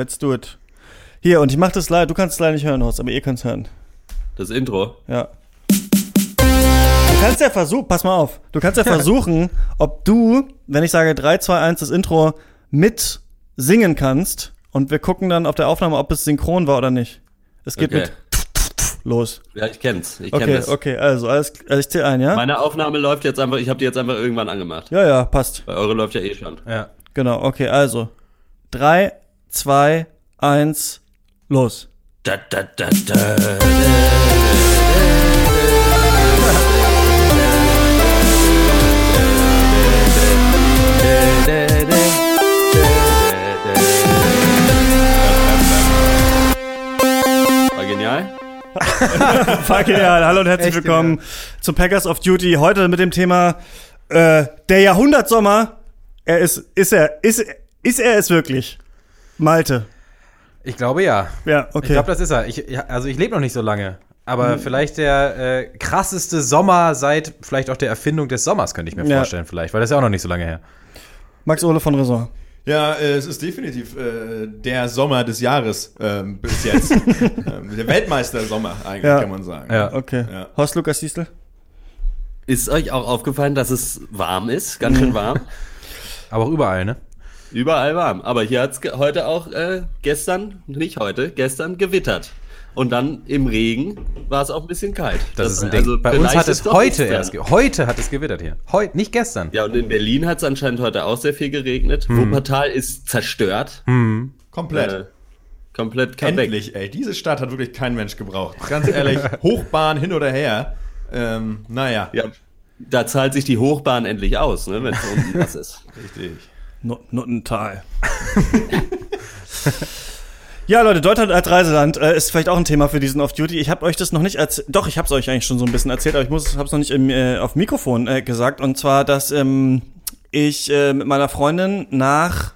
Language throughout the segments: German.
Let's do it. Hier, und ich mach das leider, du kannst es leider nicht hören, Horst, aber ihr könnt es hören. Das Intro. Ja. Du kannst ja versuchen, pass mal auf, du kannst ja versuchen, ob du, wenn ich sage 3, 2, 1, das Intro mit singen kannst und wir gucken dann auf der Aufnahme, ob es synchron war oder nicht. Es geht Okay. mit los. Ja, ich kenn's. Ich kenn Okay, das. okay, also, alles, also ich zähle ein, ja? Meine Aufnahme läuft jetzt einfach, ich habe die jetzt einfach irgendwann angemacht. Ja, ja, passt. Weil eure läuft ja eh schon. Ja. Genau, okay, also. 3, 2, 1, los. Da, da, da, da. War genial. Fuck yeah, hallo und herzlich Echt willkommen zu Packers of Duty. Heute mit dem Thema äh, der Jahrhundertsommer. Er ist, ist er, ist, ist er es wirklich? Malte. Ich glaube ja. Ja, okay. Ich glaube, das ist er. Ich, ja, also ich lebe noch nicht so lange. Aber vielleicht der äh, krasseste Sommer seit vielleicht auch der Erfindung des Sommers, könnte ich mir Ja. vorstellen, vielleicht, weil das ist ja auch noch nicht so lange her. Max Ole von Raison. Ja, äh, es ist definitiv äh, der Sommer des Jahres ähm, bis jetzt. ähm, der Weltmeister-Sommer eigentlich, Ja. kann man sagen. Ja. Okay. Ja. Horst Lukas Diestel? Ist euch auch aufgefallen, dass es warm ist? Ganz schön warm. Aber auch überall, ne? Überall warm. Aber hier hat's ge- heute auch, äh, gestern, nicht heute, gestern gewittert. Und dann im Regen war es auch ein bisschen kalt. Das, ist ein Ding. Bei uns hat es heute erst, heute hat es gewittert hier. Heute, nicht gestern. Ja, und in Berlin hat es anscheinend heute auch sehr viel geregnet. Wuppertal ist zerstört. Komplett. Äh, komplett weg. Endlich, ey. Diese Stadt hat wirklich kein Mensch gebraucht. Ganz ehrlich, Hochbahn hin oder her. Ähm, naja, Ja, da zahlt sich die Hochbahn endlich aus, ne, wenn es unten was ist. richtig. Not Nuttental. ja, Leute, Deutschland als Reiseland äh, ist vielleicht auch ein Thema für diesen Off-Duty. Ich habe euch das noch nicht erzählt. Doch, ich habe es euch eigentlich schon so ein bisschen erzählt, aber ich muss, habe es noch nicht im, äh, auf Mikrofon äh, gesagt. Und zwar, dass ähm, ich äh, mit meiner Freundin nach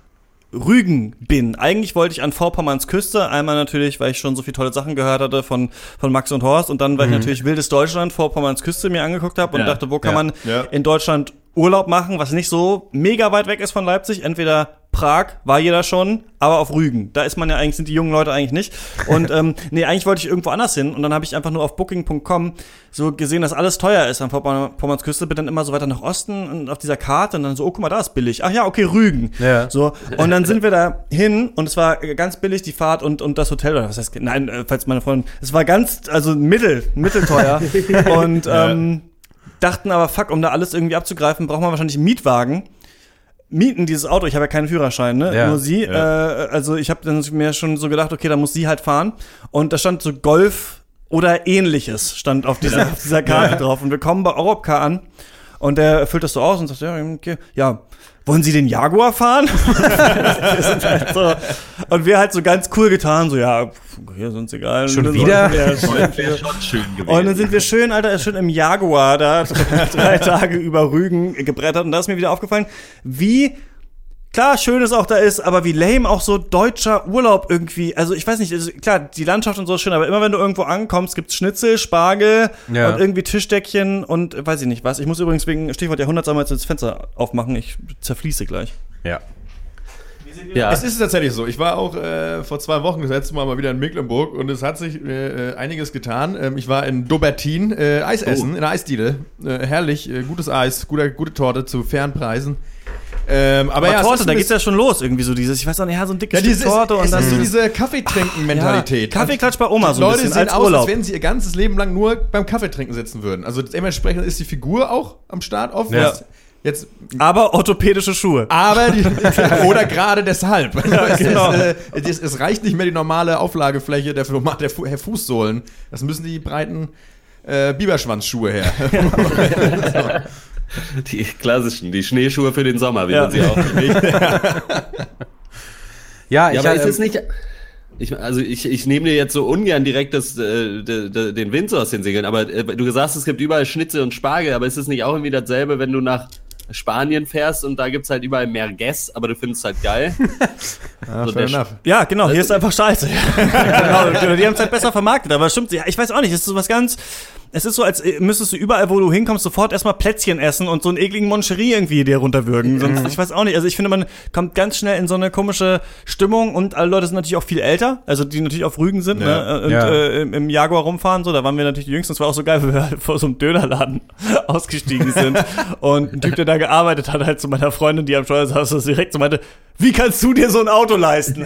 Rügen bin. Eigentlich wollte ich an Vorpommerns Küste. Einmal natürlich, weil ich schon so viele tolle Sachen gehört hatte von, von Max und Horst. Und dann, weil ich natürlich Wildes Deutschland, Vorpommerns Küste mir angeguckt habe und Ja, dachte, wo kann ja, man ja. in Deutschland Urlaub machen, was nicht so mega weit weg ist von Leipzig. Entweder Prag, war jeder schon, aber auf Rügen. Da ist man ja eigentlich, sind die jungen Leute eigentlich nicht. Und ähm, nee, eigentlich wollte ich irgendwo anders hin. Und dann habe ich einfach nur auf booking.com so gesehen, dass alles teuer ist an Vorpommerns Küste. Bin dann immer so weiter nach Osten und auf dieser Karte und dann so, oh, guck mal, da ist billig. Ach ja, okay, Rügen. Ja. So, und dann sind wir da hin und es war ganz billig, die Fahrt und, und das Hotel, oder was heißt, nein, äh, falls meine Freundin, es war ganz, also mittel, mittelteuer. und ähm, dachten aber, fuck, um da alles irgendwie abzugreifen, braucht man wahrscheinlich einen Mietwagen. Mieten dieses Auto, ich habe ja keinen Führerschein, ne? Ja, Nur sie. Äh, also ich habe dann mir schon so gedacht, okay, da muss sie halt fahren. Und da stand so Golf oder ähnliches stand auf dieser, auf dieser Karte drauf. Und wir kommen bei Europcar an und der füllt das so aus und sagt, ja, okay, ja, wollen Sie den Jaguar fahren? sind halt so, und wir halt so ganz cool getan, so, ja, hier ist uns egal. Schon wieder? Wäre schon schön gewesen. und dann sind wir schön, Alter, schön im Jaguar da drei Tage über Rügen gebrettert. Und da ist mir wieder aufgefallen, wie klar schön es auch da ist, aber wie lame auch so deutscher Urlaub irgendwie. Also ich weiß nicht, also, klar, die Landschaft und so ist schön, aber immer wenn du irgendwo ankommst, gibt's Schnitzel, Spargel Ja. und irgendwie Tischdeckchen und weiß ich nicht was. Ich muss übrigens wegen Stichwort Jahrhundertsammer jetzt das Fenster aufmachen. Ich zerfließe gleich. Ja. ja. Es ist tatsächlich so. Ich war auch äh, vor zwei Wochen das letzte Mal mal wieder in Mecklenburg und es hat sich äh, einiges getan. Ähm, ich war in Dobertin äh, Eis essen, in der Eisdiele. Äh, herrlich, äh, gutes Eis, guter, gute Torte zu fairen Preisen. Ähm, aber Aber ja, es Torte, da geht's ja schon los, irgendwie so dieses, ich weiß auch nicht, ja, so ein dickes Ja, dieses, Torte und es dann ist so diese Kaffeetrinken-Mentalität. Ja, Kaffeeklatsch bei Oma Die so ein Leute bisschen sehen als aus, Urlaub. als wenn sie ihr ganzes Leben lang nur beim Kaffeetrinken sitzen würden. Also dementsprechend ist die Figur auch am Start oft. Ja. Jetzt, Aber orthopädische Schuhe. aber die, oder gerade deshalb. es, genau. ist, äh, es, es reicht nicht mehr die normale Auflagefläche der, der, der Fußsohlen. Das müssen die breiten äh, Biberschwanzschuhe her. Die klassischen, die Schneeschuhe für den Sommer, wie Ja. man sie auch nennt. Ja, ich Ja, aber ist ähm, es nicht. Ich, also ich, ich nehme dir jetzt so ungern direkt das, äh, de, de, den Wind so aus den Segeln, aber äh, du sagst, es gibt überall Schnitzel und Spargel, aber ist es nicht auch irgendwie dasselbe, wenn du nach Spanien fährst und da gibt's halt überall Merguez, aber du findest halt geil? Ah, So fair der- enough. Ja, genau, hier ist einfach scheiße. genau, die haben es halt besser vermarktet, aber stimmt, ja, ich weiß auch nicht, das ist so was ganz, es ist so, als äh, müsstest du überall, wo du hinkommst, sofort erstmal Plätzchen essen und so einen ekligen Moncherie irgendwie dir runterwürgen. Sonst, ich weiß auch nicht. Also ich finde, man kommt ganz schnell in so eine komische Stimmung und alle Leute sind natürlich auch viel älter, also die natürlich auf Rügen sind, Ja. ne? Und Ja. äh, im, im Jaguar rumfahren, so, da waren wir natürlich die Jüngsten. Das war auch so geil, weil wir halt vor so einem Dönerladen ausgestiegen sind. und ein Typ, der da gearbeitet hat, halt zu meiner Freundin, die am Steuer saß, direkt so meinte, wie kannst du dir so ein Auto leisten?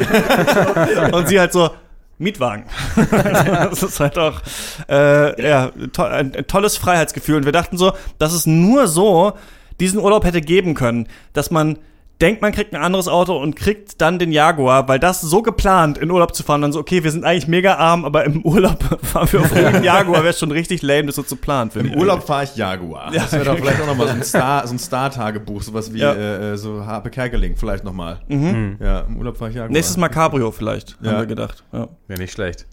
und sie halt so, Mietwagen. das ist halt auch äh, ja, to ein, ein tolles Freiheitsgefühl. Und wir dachten so, dass es nur so diesen Urlaub hätte geben können, dass man denkt, man kriegt ein anderes Auto und kriegt dann den Jaguar, weil das so geplant, in Urlaub zu fahren, dann so, okay, wir sind eigentlich mega arm, aber im Urlaub fahren wir auf einen Jaguar, wäre schon richtig lame, das so zu planen. Im. Urlaub fahre ich Jaguar. Ja. Das wäre doch vielleicht auch nochmal so ein Star, so ein Star-Tagebuch, sowas wie Ja. äh, so Harpe Kerkeling, vielleicht nochmal. Ja, im Urlaub fahre ich Jaguar. Nächstes Mal Cabrio vielleicht, Ja. haben wir gedacht. Ja. Wäre nicht schlecht.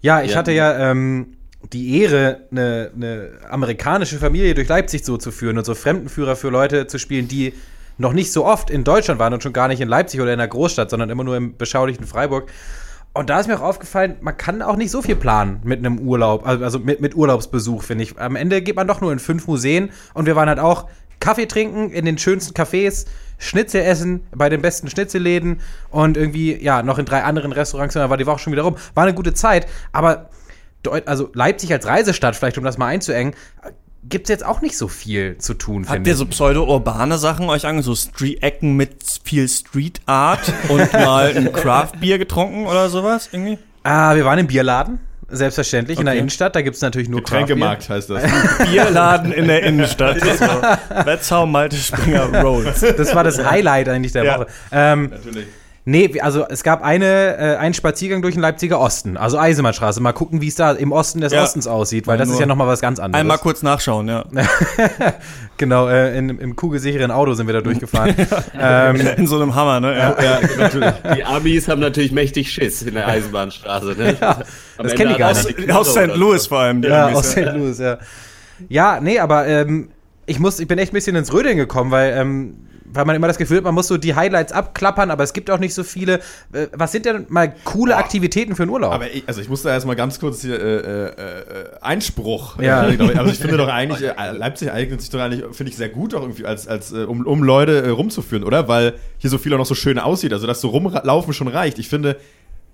Ja, ich Ja. hatte ja ähm, die Ehre, eine, eine amerikanische Familie durch Leipzig so zu führen und so Fremdenführer für Leute zu spielen, die noch nicht so oft in Deutschland waren und schon gar nicht in Leipzig oder in der Großstadt, sondern immer nur im beschaulichen Freiburg. Und da ist mir auch aufgefallen, man kann auch nicht so viel planen mit einem Urlaub, also mit, mit Urlaubsbesuch, finde ich. Am Ende geht man doch nur in fünf Museen und wir waren halt auch Kaffee trinken in den schönsten Cafés, Schnitzel essen bei den besten Schnitzelläden und irgendwie, ja, noch in drei anderen Restaurants, und dann war die Woche schon wieder rum. War eine gute Zeit, aber also Leipzig als Reisestadt, vielleicht um das mal einzuengen, gibt es jetzt auch nicht so viel zu tun, Habt ihr so pseudo-urbane Sachen euch ange, so Street-Ecken mit viel Street Art und mal ein Craft-Bier getrunken oder sowas irgendwie? Ah, wir waren im Bierladen, selbstverständlich, in der Okay. Innenstadt, da gibt es natürlich nur Getränkemarkt heißt das. Bierladen in der Innenstadt. So. That's how Malte Springer rolls. Das war das Highlight eigentlich der Ja. Woche. Ähm, Natürlich. Nee, also es gab eine, äh, einen Spaziergang durch den Leipziger Osten, also Eisenbahnstraße. Mal gucken, wie es da im Osten des Ja. Ostens aussieht, weil das ist ja nochmal was ganz anderes. Einmal kurz nachschauen, ja. Genau, äh, in, im kugelsicheren Auto sind wir da durchgefahren. ähm, In so einem Hammer, ne? Ja. Ja, natürlich. Die Amis haben natürlich mächtig Schiss in der Eisenbahnstraße. Ne? Ja, das kennen die hat gar nicht. Aus St. Louis vor allem. die Ja, Amis, aus St. Louis, ja. Ja, nee, aber ähm, ich, muss, ich bin echt ein bisschen ins Rödeln gekommen, weil, ähm, weil man immer das Gefühl hat, man muss so die Highlights abklappern, aber es gibt auch nicht so viele. Äh, was sind denn mal coole Aktivitäten für einen Urlaub? Aber ich, also ich muss da erstmal ganz kurz hier äh, äh, äh, Einspruch. Ja. Also ich finde doch eigentlich, äh, Leipzig eignet sich doch eigentlich, finde ich sehr gut auch irgendwie, als, als äh, um, um Leute rumzuführen, oder? Weil hier so viel auch noch so schön aussieht. Also dass so rumlaufen schon reicht. Ich finde,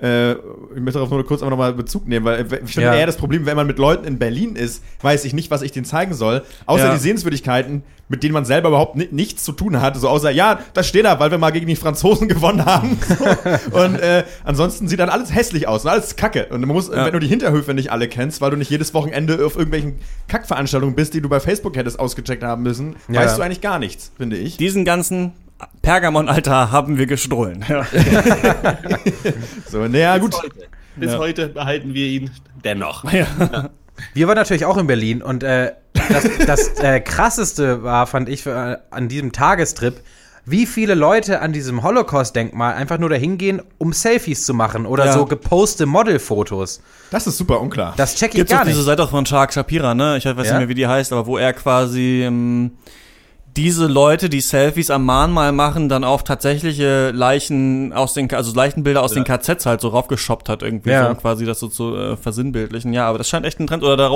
äh, ich möchte darauf nur kurz einfach nochmal Bezug nehmen, weil äh, ich finde Ja. eher das Problem, wenn man mit Leuten in Berlin ist, weiß ich nicht, was ich denen zeigen soll. Außer Ja. die Sehenswürdigkeiten, mit denen man selber überhaupt ni nichts zu tun hat. So außer, ja, das steht da, weil wir mal gegen die Franzosen gewonnen haben. So. Und äh, ansonsten sieht dann alles hässlich aus und alles kacke. Und man muss, Ja. wenn du die Hinterhöfe nicht alle kennst, weil du nicht jedes Wochenende auf irgendwelchen Kackveranstaltungen bist, die du bei Facebook hättest ausgecheckt haben müssen, weißt du eigentlich gar nichts, finde ich. Diesen ganzen Pergamon-Altar haben wir gestohlen. Ja. So, naja, gut. Bis heute. Bis Ja. heute behalten wir ihn dennoch. Wir waren natürlich auch in Berlin und äh, das, das äh, krasseste war, fand ich, äh, an diesem Tagestrip, wie viele Leute an diesem Holocaust-Denkmal einfach nur dahin gehen, um Selfies zu machen oder Ja. so geposte Modelfotos. Das ist super unklar. Das check ich Gibt's gar auch diese nicht. Seite auch von Shark Shapira, ne? Ich weiß Ja? nicht mehr, wie die heißt, aber wo er quasi ähm, diese Leute, die Selfies am Mahnmal machen, dann auf tatsächliche Leichen aus den, also Leichenbilder aus den KZs halt so raufgeschoppt hat irgendwie, Ja. so, um quasi das so zu äh, versinnbildlichen. Ja, aber das scheint echt ein Trend. Oder da,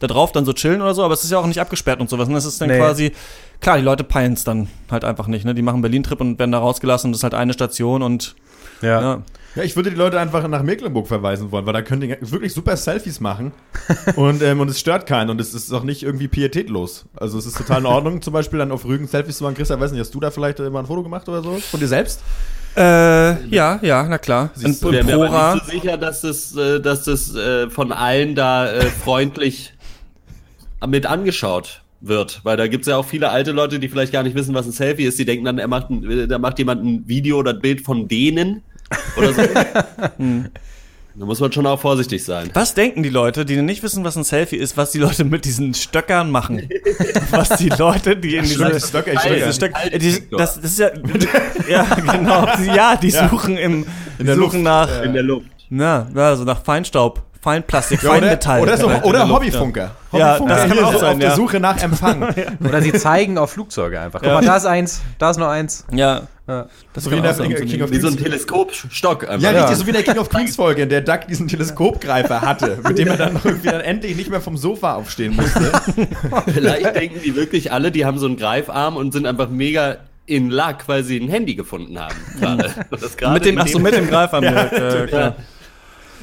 da drauf dann so chillen oder so, aber es ist ja auch nicht abgesperrt und sowas. Und das ist dann Nee. quasi, klar, die Leute peilen es dann halt einfach nicht, ne? Die machen Berlin-Trip und werden da rausgelassen und das ist halt eine Station und Ja. ja. Ja, ich würde die Leute einfach nach Mecklenburg verweisen wollen, weil da können die wirklich super Selfies machen und, ähm, und es stört keinen und es ist auch nicht irgendwie pietätlos. Also es ist total in Ordnung, zum Beispiel dann auf Rügen Selfies zu machen. Christian, weiß nicht, hast du da vielleicht äh, mal ein Foto gemacht oder so? Von dir selbst? Äh, ja, ja, na klar. Siehst In, du, in Ich bin mir Prora. aber nicht so sicher, dass das, äh, dass das äh, von allen da äh, freundlich mit angeschaut wird. Weil da gibt's ja auch viele alte Leute, die vielleicht gar nicht wissen, was ein Selfie ist. Die denken dann, er macht ein, äh, da macht jemand ein Video oder ein Bild von denen oder so. Da muss man schon auch vorsichtig sein. Was denken die Leute, die nicht wissen, was ein Selfie ist, was die Leute mit diesen Stöckern machen? was die Leute, die in diese, Stöcker, Alter, diese Stöcker. Stöck, die, das, das ist ja, ja, genau, die, ja, die suchen im, die der suchen Luft, nach, In der Luft. na, ja, also nach Feinstaub Fein Plastik, Ja, Fein oder, Metall. oder, so, oder der Luft, Hobbyfunker. Ja, Hobbyfunker das kann hier auch sein, auf der ja. Suche nach Empfang. Oder sie zeigen auf Flugzeuge einfach. Guck mal, da ist eins, da ist noch eins. Ja. Ja. Das So wie in der so King of Wie so ein Queens. Teleskopstock einfach. Ja, Ja. richtig, so wie in der King of Queens Folge, in der Duck diesen Teleskopgreifer hatte, mit dem er dann irgendwie dann endlich nicht mehr vom Sofa aufstehen musste. Vielleicht denken die wirklich alle, die haben so einen Greifarm und sind einfach mega in Luck, weil sie ein Handy gefunden haben. Gerade. Und das gerade Mit dem, ach so, mit dem Greifer. direkt, äh, klar. Ja,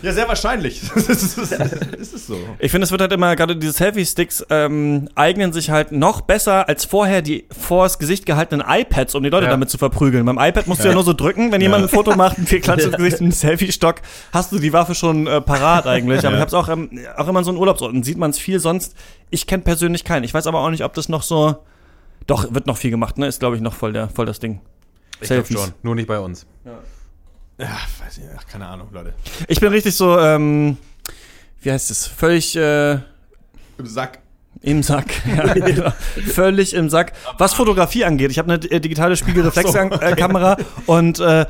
sehr wahrscheinlich. Das ist, das ist, so. Ich finde, es wird halt immer, gerade diese Selfie-Sticks ähm, eignen sich halt noch besser als vorher die vors Gesicht gehaltenen iPads, um die Leute Ja. damit zu verprügeln. Beim iPad musst du ja nur so drücken, wenn jemand ein Foto macht, ein klatscht ins Gesicht, ein Selfie-Stock, hast du die Waffe schon äh, parat eigentlich. Aber ich habe es auch, ähm, auch immer in so einen Urlaubsorten, sieht man es viel sonst. Ich kenne persönlich keinen. Ich weiß aber auch nicht, ob das noch so, doch, wird noch viel gemacht, ne? Ist, glaube ich, noch voll, der, voll das Ding. Ich glaub schon, nur nicht bei uns. Ja, weiß ich nicht, ach, keine Ahnung, Leute. Ich bin richtig so, ähm, wie heißt es, völlig, äh, Im Sack. Im Sack. Ja, genau. Völlig im Sack. Was Fotografie angeht, ich habe eine äh, digitale Spiegelreflexkamera und äh,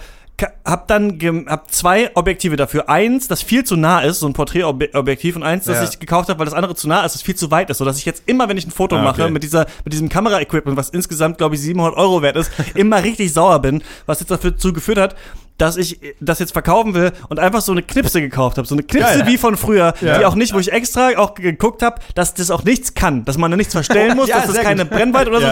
hab dann gem- hab zwei Objektive dafür. Eins, das viel zu nah ist, so ein Porträtobjektiv, und eins, das Ja. ich gekauft habe, weil das andere zu nah ist, das viel zu weit ist, so dass ich jetzt immer, wenn ich ein Foto Ah, mache okay. mit dieser mit diesem Kameraequipment, was insgesamt glaube ich 700 Euro wert ist, immer richtig sauer bin, was jetzt dazu geführt hat, dass ich das jetzt verkaufen will und einfach so eine Knipse gekauft habe, so eine Knipse Geil. wie von früher, Ja. die auch nicht, wo ich extra auch geguckt habe, dass das auch nichts kann, dass man da nichts verstellen muss, Ja, dass das keine gut. Brennweite oder so.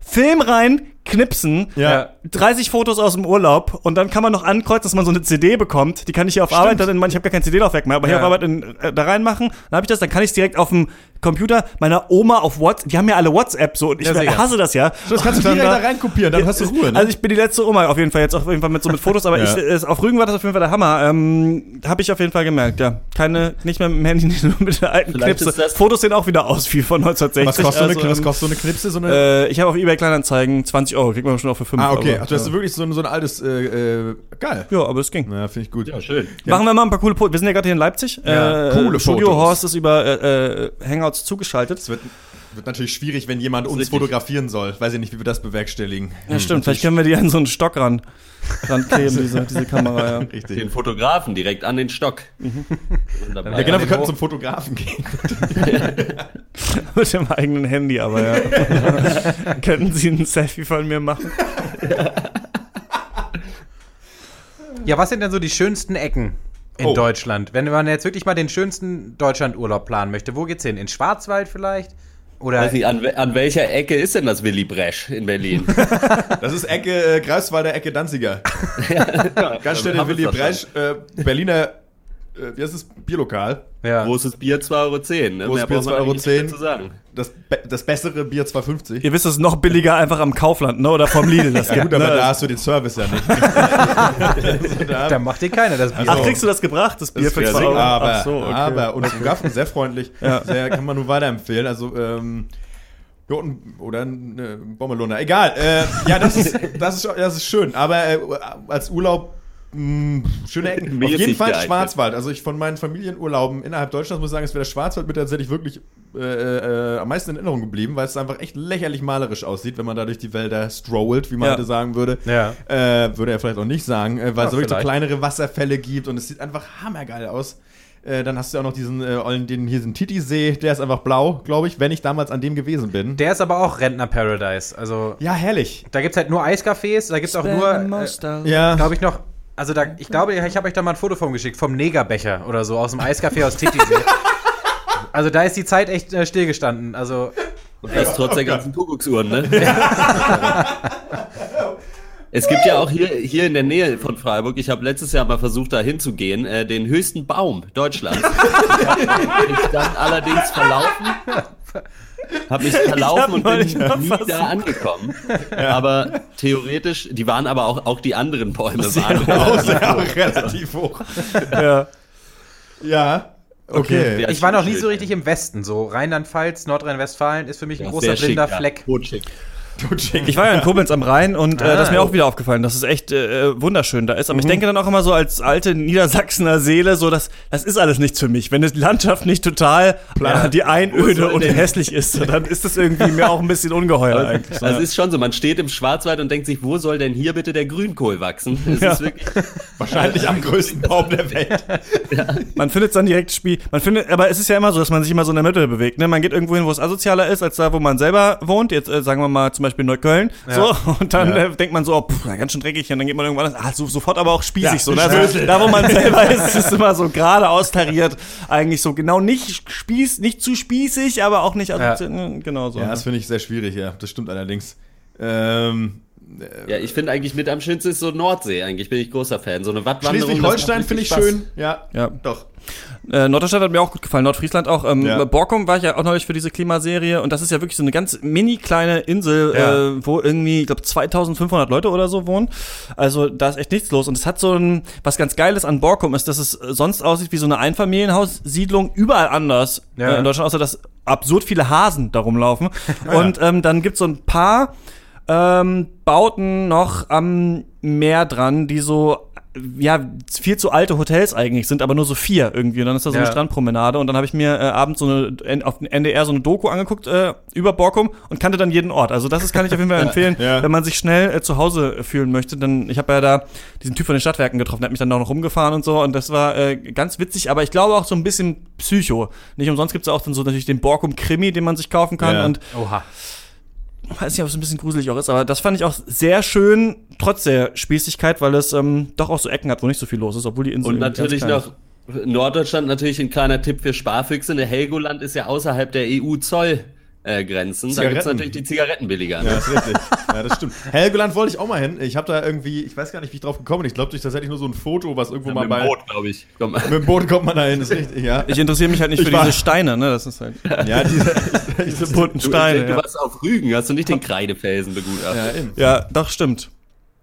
Film rein, knipsen, Ja. 30 Fotos aus dem Urlaub und dann kann man noch ankreuzen, dass man so eine CD bekommt. Die kann ich hier auf Arbeit dann in, ich habe gar kein CD-Laufwerk mehr, aber hier Ja. auf Arbeit in, äh, da reinmachen. Dann habe ich das, dann kann ich es direkt auf dem Computer meiner Oma auf WhatsApp, die haben ja alle WhatsApp so und ich Ja, hasse das ja. Das kannst du Dann direkt da- da reinkopieren, dann hast du Ruhe. Ne? Also ich bin die letzte Oma auf jeden Fall jetzt auf jeden Fall mit so mit Fotos, aber Ja. ich äh, auf Rügen war das auf jeden Fall der Hammer. Ähm, habe ich auf jeden Fall gemerkt, ja. Keine, nicht mehr mit dem Handy, nicht nur mit der alten Vielleicht Knipse. Fotos sehen auch wieder aus wie von 1960. was, kostet so eine, Also, was ähm, kostet so eine Knipse? So eine, äh, ich habe auf eBay Kleinanzeigen 20 Euro, kriegt man schon auch für 5 ah, okay. Euro. Ach, du hast ja. wirklich so ein, so ein altes, äh, äh, geil. ja, aber es ging. Ja, finde ich gut. Ja, schön. Machen wir mal ein paar coole Fotos. Wir sind ja gerade hier in Leipzig. Ja, äh, coole Studio Fotos. Horst ist über äh, äh, Hangouts zugeschaltet. Es wird, wird natürlich schwierig, wenn jemand uns richtig. fotografieren soll. Weiß ich nicht, wie wir das bewerkstelligen. Ja, stimmt. Vielleicht können wir die an so einen Stock ran, rankleben, diese, diese Kamera, ja. Richtig. Den Fotografen direkt an den Stock. Wunderbar. Ja, genau, wir könnten hoch. zum Fotografen gehen. Mit dem eigenen Handy, aber ja. Könnten Sie ein Selfie von mir machen? Ja, was sind denn so die schönsten Ecken in Oh. Deutschland? Wenn man jetzt wirklich mal den schönsten Deutschlandurlaub planen möchte, wo geht's hin? In Schwarzwald vielleicht? Oder Weiß nicht, an, an welcher Ecke ist denn das Willy Bresch in Berlin? Das ist Ecke äh, Greifswalder, Ecke Danziger. Ganz schnell haben Willy Bresch, äh, Berliner, äh, wie heißt das? Bierlokal. ja. Großes Bier 2,10 Euro. Ne? Großes Mehr Bier braucht man 2,10 eigentlich nicht mehr zu sagen. Das, das bessere Bier 2,50. Ihr wisst, es ist noch billiger einfach am Kaufland, ne? Oder vom Lidl. Das Ja, gibt, gut, aber ne? da hast du den Service ja nicht. Da, macht dir keiner das Bier. Ach, kriegst du das gebracht, das Bier das für ist 2 Euro? aber, Ach so, okay. aber, und zum Gaffen, sehr freundlich. Sehr, kann man nur weiterempfehlen. Also, ähm, ja, oder eine Bommelunder. Egal. Äh, ja, das ist, das, ist, das ist schön. Aber äh, als Urlaub, mh, schöne Ecken. Auf jeden Fall geeignet. Schwarzwald. Also ich von meinen Familienurlauben innerhalb Deutschlands muss ich sagen, es wäre der Schwarzwald mit tatsächlich wirklich äh, äh, am meisten in Erinnerung geblieben, weil es einfach echt lächerlich malerisch aussieht, wenn man da durch die Wälder strollt, wie man Ja. heute sagen würde. Ja. Äh, würde er vielleicht auch nicht sagen, äh, weil Ja, es wirklich so kleinere Wasserfälle gibt und es sieht einfach hammergeil aus. Äh, dann hast du ja auch noch diesen, äh, ollen- den, hier diesen Titisee, der ist einfach blau, glaube ich, wenn ich damals an dem gewesen bin. Der ist aber auch Rentner-Paradise. Also, ja, herrlich. da gibt's halt nur Eiscafés, da gibt's auch nur, äh, Ja. glaube ich, noch. Also da, ich glaube, ich habe euch da mal ein Foto von geschickt, vom Negerbecher oder so, aus dem Eiscafé aus Titisee. Also da ist die Zeit echt äh, stillgestanden. Also Und das trotz der ganzen Kuckucksuhren, ne? Es gibt ja auch hier, hier in der Nähe von Freiburg, ich habe letztes Jahr mal versucht, da hinzugehen, äh, den höchsten Baum Deutschlands. Ich dann allerdings verlaufen. Habe mich verlaufen und bin nie versucht. da angekommen. Aber theoretisch, die waren aber auch, auch die anderen Bäume waren. Auch sehr auch relativ hoch. Ja. Ja. Okay. Ja, ich war noch nie so richtig im Westen. So Rheinland-Pfalz, Nordrhein-Westfalen ist für mich ein Ja, großer sehr schick, blinder ja. Ich war ja in Koblenz am Rhein und äh, Ah, das ist mir oh. auch wieder aufgefallen, dass es echt äh, wunderschön da ist. Aber ich denke dann auch immer so als alte Niedersachsener Seele, so das, das ist alles nichts für mich. Wenn die Landschaft nicht total ja, die Einöde und denn- hässlich ist, so, dann ist das irgendwie mir auch ein bisschen ungeheuer eigentlich. Also es ist schon so, man steht im Schwarzwald und denkt sich, wo soll denn hier bitte der Grünkohl wachsen? Es Ja. ist wirklich, Wahrscheinlich am größten Baum der Welt. Man findet dann direkt Spiel. Man findet, aber es ist ja immer so, dass man sich immer so in der Mitte bewegt. Ne? Man geht irgendwo hin, wo es asozialer ist, als da, wo man selber wohnt. Jetzt äh, sagen wir mal zum Beispiel Neukölln. So, und dann Ja. äh, denkt man so, oh, pff, ganz schön dreckig. Und dann geht man irgendwann, ah, so, sofort aber auch spießig Ja, so. Ne? Also, da, wo man selber ist, ist immer so gerade austariert. Eigentlich so genau nicht spieß, nicht zu spießig, aber auch nicht ne? Genau so. Ja, das finde ich sehr schwierig, ja. Das stimmt allerdings. Ähm, ja, ich finde eigentlich mit am schönsten ist so Nordsee eigentlich, bin ich großer Fan. So eine Wattwanderung. Schleswig-Holstein finde ich wirklich schön. Ja, Ja. doch. Äh, Norddeutschland hat mir auch gut gefallen, Nordfriesland auch. Ähm, Ja. Borkum war ich ja auch neulich für diese Klimaserie und das ist ja wirklich so eine ganz mini kleine Insel, Ja. äh, wo irgendwie, ich glaube, 2500 Leute oder so wohnen. Also da ist echt nichts los und es hat so ein, was ganz Geiles an Borkum ist, dass es sonst aussieht wie so eine Einfamilienhaussiedlung überall anders Ja. äh, in Deutschland, außer dass absurd viele Hasen darum laufen. und ähm, dann gibt's so ein paar ähm, Bauten noch am Meer dran, die so ja, viel zu alte Hotels eigentlich sind, aber nur so vier irgendwie. Und dann ist da so eine Ja. Strandpromenade und dann habe ich mir äh, abends so eine auf dem NDR so eine Doku angeguckt äh, über Borkum und kannte dann jeden Ort. Also das ist, kann ich auf jeden Fall empfehlen, Ja. wenn man sich schnell äh, zu Hause fühlen möchte. Denn ich habe ja da diesen Typ von den Stadtwerken getroffen, der hat mich dann auch noch rumgefahren und so und das war äh, ganz witzig, aber ich glaube auch so ein bisschen Psycho. Nicht umsonst gibt's ja auch dann so natürlich den Borkum Krimi, den man sich kaufen kann Ja. und Oha. Weiß nicht, ob es ein bisschen gruselig auch ist, aber das fand ich auch sehr schön, trotz der Spießigkeit, weil es ähm, doch auch so Ecken hat, wo nicht so viel los ist, obwohl die Insel Und natürlich noch Norddeutschland natürlich ein kleiner Tipp für Sparfüchse. Ne, Helgoland ist ja außerhalb der EU-Zollgrenzen. Äh, Grenzen. da gibt's Zigaretten. natürlich die Zigaretten billiger. Ja, ist richtig. Ja, das stimmt. Helgoland wollte ich auch mal hin. Ich habe da irgendwie, ich weiß gar nicht, wie ich drauf gekommen bin. Ich glaube, durch tatsächlich nur so ein Foto, was irgendwo mal Mit bei. dem Boot, glaube ich. Komm. Mit dem Boot kommt man da hin, ist richtig, ja. Ich interessiere mich halt nicht Ich für war- diese Steine, ne? Das ist halt Ja, diese, diese bunten Du, Steine. du ja. warst auf Rügen, hast du nicht den Kreidefelsen begutachtet. ja, eben. ja, doch, stimmt.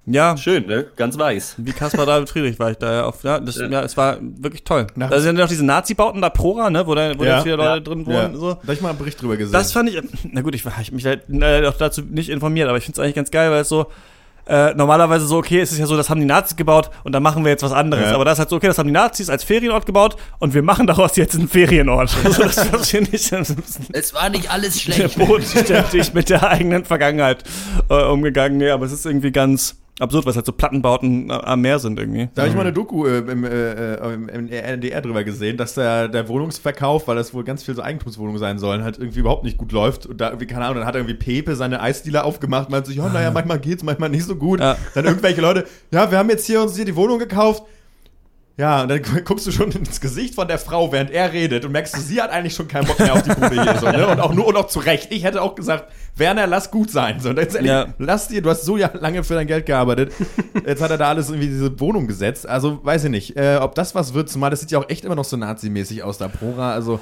Ja, Schön, ne? Ganz weiß. wie Kaspar David Friedrich war ich da ja auf, ja, das, ja. es war wirklich toll. Nach- Da sind ja noch diese Nazi-Bauten da, Prora, ne? Wo da, wo Ja. da viele Leute Ja. drin Ja. wohnen, so. Da hab ich mal einen Bericht drüber gesehen. Das fand ich, na gut, ich war ich hab mich halt äh, auch dazu nicht informiert, aber ich finde es eigentlich ganz geil, weil es so, äh, normalerweise so, okay, es ist ja so, das haben die Nazis gebaut und dann machen wir jetzt was anderes. Ja. Aber das ist halt so, okay, das haben die Nazis als Ferienort gebaut und wir machen daraus jetzt einen Ferienort. Also das, das ich bisschen Es war nicht alles der schlecht. bodenständig mit der eigenen Vergangenheit äh, umgegangen. Nee, aber es ist irgendwie ganz absurd, was halt so Plattenbauten äh, am Meer sind irgendwie. Da habe ich mal eine Doku äh, im, äh, äh, im, NDR drüber gesehen, dass der, der Wohnungsverkauf, weil das wohl ganz viel so Eigentumswohnungen sein sollen, halt irgendwie überhaupt nicht gut läuft. Und da irgendwie, keine Ahnung, dann hat irgendwie Pepe seine Eisdealer aufgemacht, meinte sich, ja, naja, manchmal geht's, manchmal nicht so gut. Ja. Dann irgendwelche Leute, ja, wir haben jetzt hier uns hier die Wohnung gekauft. Ja, und dann guckst du schon ins Gesicht von der Frau, während er redet und merkst du, sie hat eigentlich schon keinen Bock mehr auf die Bude hier. So, ne? Und auch nur und auch zu Recht. Ich hätte auch gesagt, Werner, lass gut sein. So, und jetzt ehrlich, Ja. lass dir, du hast so ja lange für dein Geld gearbeitet. Jetzt hat er da alles irgendwie diese Wohnung gesetzt. Also weiß ich nicht, äh, ob das was wird, zumal das sieht ja auch echt immer noch so nazimäßig aus, da Prora. Also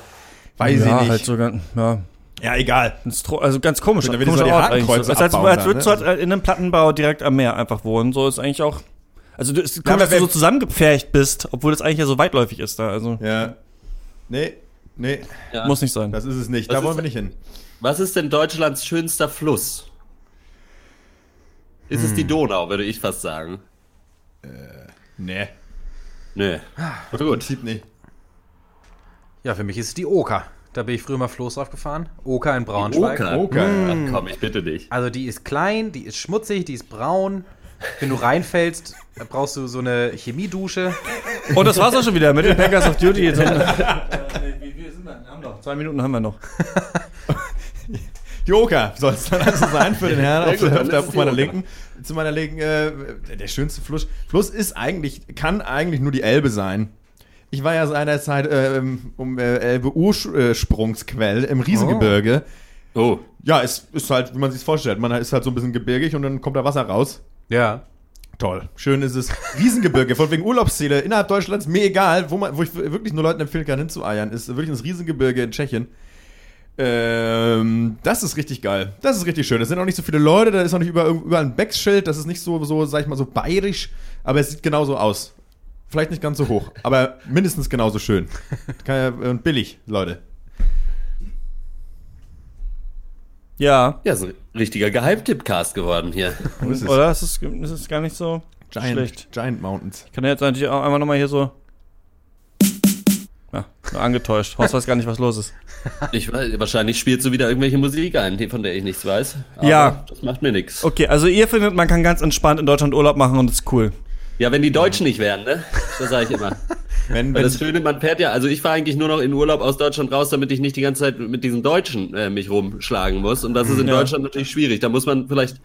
weiß ich nicht. halt so ganz, ja. Ja, egal. Also ganz komisch. Dann komischer Ort eigentlich. So. Als, als dann, würdest du halt in einem Plattenbau direkt am Meer einfach wohnen. So ist eigentlich auch. Also du, es kommt, dass du so zusammengepfercht bist, obwohl das eigentlich ja so weitläufig ist da. Also Ja. Nee, nee, Ja. muss nicht sein. das ist es nicht. Was da wollen ist- wir nicht hin. Was ist denn Deutschlands schönster Fluss? Ist es die Donau, würde ich fast sagen. Nee, Nö. im Gut. Prinzip nicht. Ja, für mich ist es die Oker. Da bin ich früher mal Floß drauf gefahren. Oker in Braunschweig. Oker. Oker. Ach komm, ich bitte dich. Also die ist klein, die ist schmutzig, die ist braun. Wenn du reinfällst, brauchst du so eine Chemiedusche. Und das war's auch schon wieder mit den Packers of Duty. So wie sind wir? Haben noch. Zwei Minuten haben wir noch. Joker soll es dann also sein für den Herrn auf, auf, dann der, auf meiner linken. Zu meiner linken, äh, der schönste Fluss. Fluss ist eigentlich, kann eigentlich nur die Elbe sein. Ich war ja seinerzeit äh, im- um äh, Elbe Ursprungsquell im Riesengebirge. Oh. Ja, es ist halt, wie man sich vorstellt. Man ist halt so ein bisschen gebirgig und dann kommt da Wasser raus. Ja. Toll. Schön ist es. Riesengebirge, von wegen Urlaubsziele innerhalb Deutschlands, mir egal, wo, man, wo ich wirklich nur Leuten empfehlen kann, hinzueiern, ist wirklich das Riesengebirge in Tschechien. Ähm, das ist richtig geil. Das ist richtig schön. Es sind auch nicht so viele Leute, da ist auch nicht überall, überall ein Becksschild, das ist nicht so, so, sag ich mal, so bayerisch, aber es sieht genauso aus. Vielleicht nicht ganz so hoch, aber mindestens genauso schön. Ja, und billig, Leute. Ja. Ja, so ein richtiger Geheimtipp-Cast geworden hier. Ist es? Oder? Es ist, es ist gar nicht so Giant, schlecht. Giant Mountains. Ich kann jetzt natürlich auch einmal nochmal hier so. Ja, nur angetäuscht. Horst weiß gar nicht, was los ist. Ich weiß, wahrscheinlich spielst du wieder irgendwelche Musik ein, von der ich nichts weiß. Aber Ja. Das macht mir nichts. Okay, also ihr findet, man kann ganz entspannt in Deutschland Urlaub machen und ist cool. Ja, wenn die Deutschen nicht wären, ne? Das sage ich immer. Wenn, wenn, das Schöne, man fährt ja, also ich fahre eigentlich nur noch in Urlaub aus Deutschland raus, damit ich nicht die ganze Zeit mit diesen Deutschen äh, mich rumschlagen muss. Und das ist in Ja. Deutschland natürlich schwierig. Da muss man vielleicht,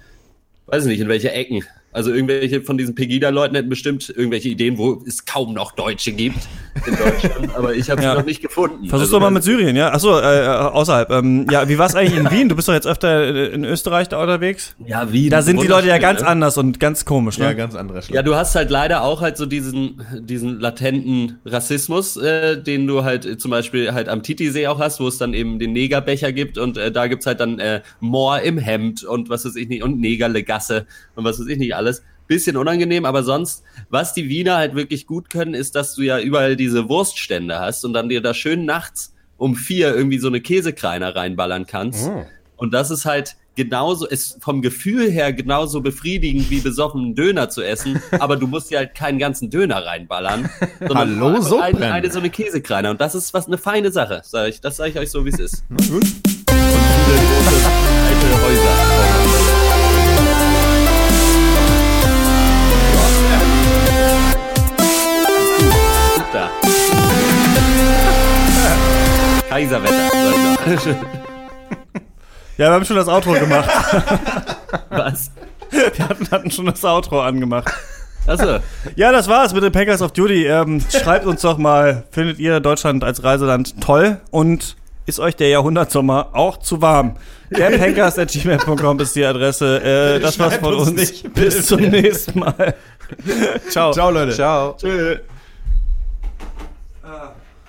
weiß ich nicht, in welche Ecken. Also irgendwelche von diesen Pegida-Leuten hätten bestimmt irgendwelche Ideen, wo es kaum noch Deutsche gibt in Deutschland. aber ich habe sie Ja. noch nicht gefunden. Versuch's Also doch mal mit Syrien, ja? Achso, äh, außerhalb. Ähm, ja, wie war's eigentlich in Wien? Du bist doch jetzt öfter äh, in Österreich da unterwegs. Ja, wie? Da sind die Leute ja ganz anders und ganz komisch, ne? ja, ganz anderer Schlag. Ja, du hast halt leider auch halt so diesen, diesen latenten Rassismus, äh, den du halt äh, zum Beispiel halt am Titisee auch hast, wo es dann eben den Negerbecher gibt und äh, da gibt's halt dann äh, Moor im Hemd und was weiß ich nicht und Negerlegasse und was weiß ich nicht alles. Bisschen unangenehm, aber sonst, was die Wiener halt wirklich gut können, ist, dass du ja überall diese Wurststände hast und dann dir da schön nachts um vier irgendwie so eine Käsekreiner reinballern kannst. Und das ist halt genauso, ist vom Gefühl her genauso befriedigend wie besoffen Döner zu essen, aber du musst dir halt keinen ganzen Döner reinballern. sondern Hallo, so eine, brennen. eine so eine Käsekreiner. Und das ist was eine feine Sache, sag ich. Das sage ich euch so, wie es ist. Na gut. Viele große Ja, wir haben schon das Outro gemacht. Was? Wir hatten, hatten schon das Outro angemacht. Achso. Ja, das war's mit den Packers of Duty. Ähm, schreibt uns doch mal, findet ihr Deutschland als Reiseland toll und ist euch der Jahrhundertsommer auch zu warm? Der Packers.gmail.com ist die Adresse. Äh, das war's von uns uns. nicht, Bis zum nächsten Mal. Ciao. Ciao, Leute. Ciao. Tschö.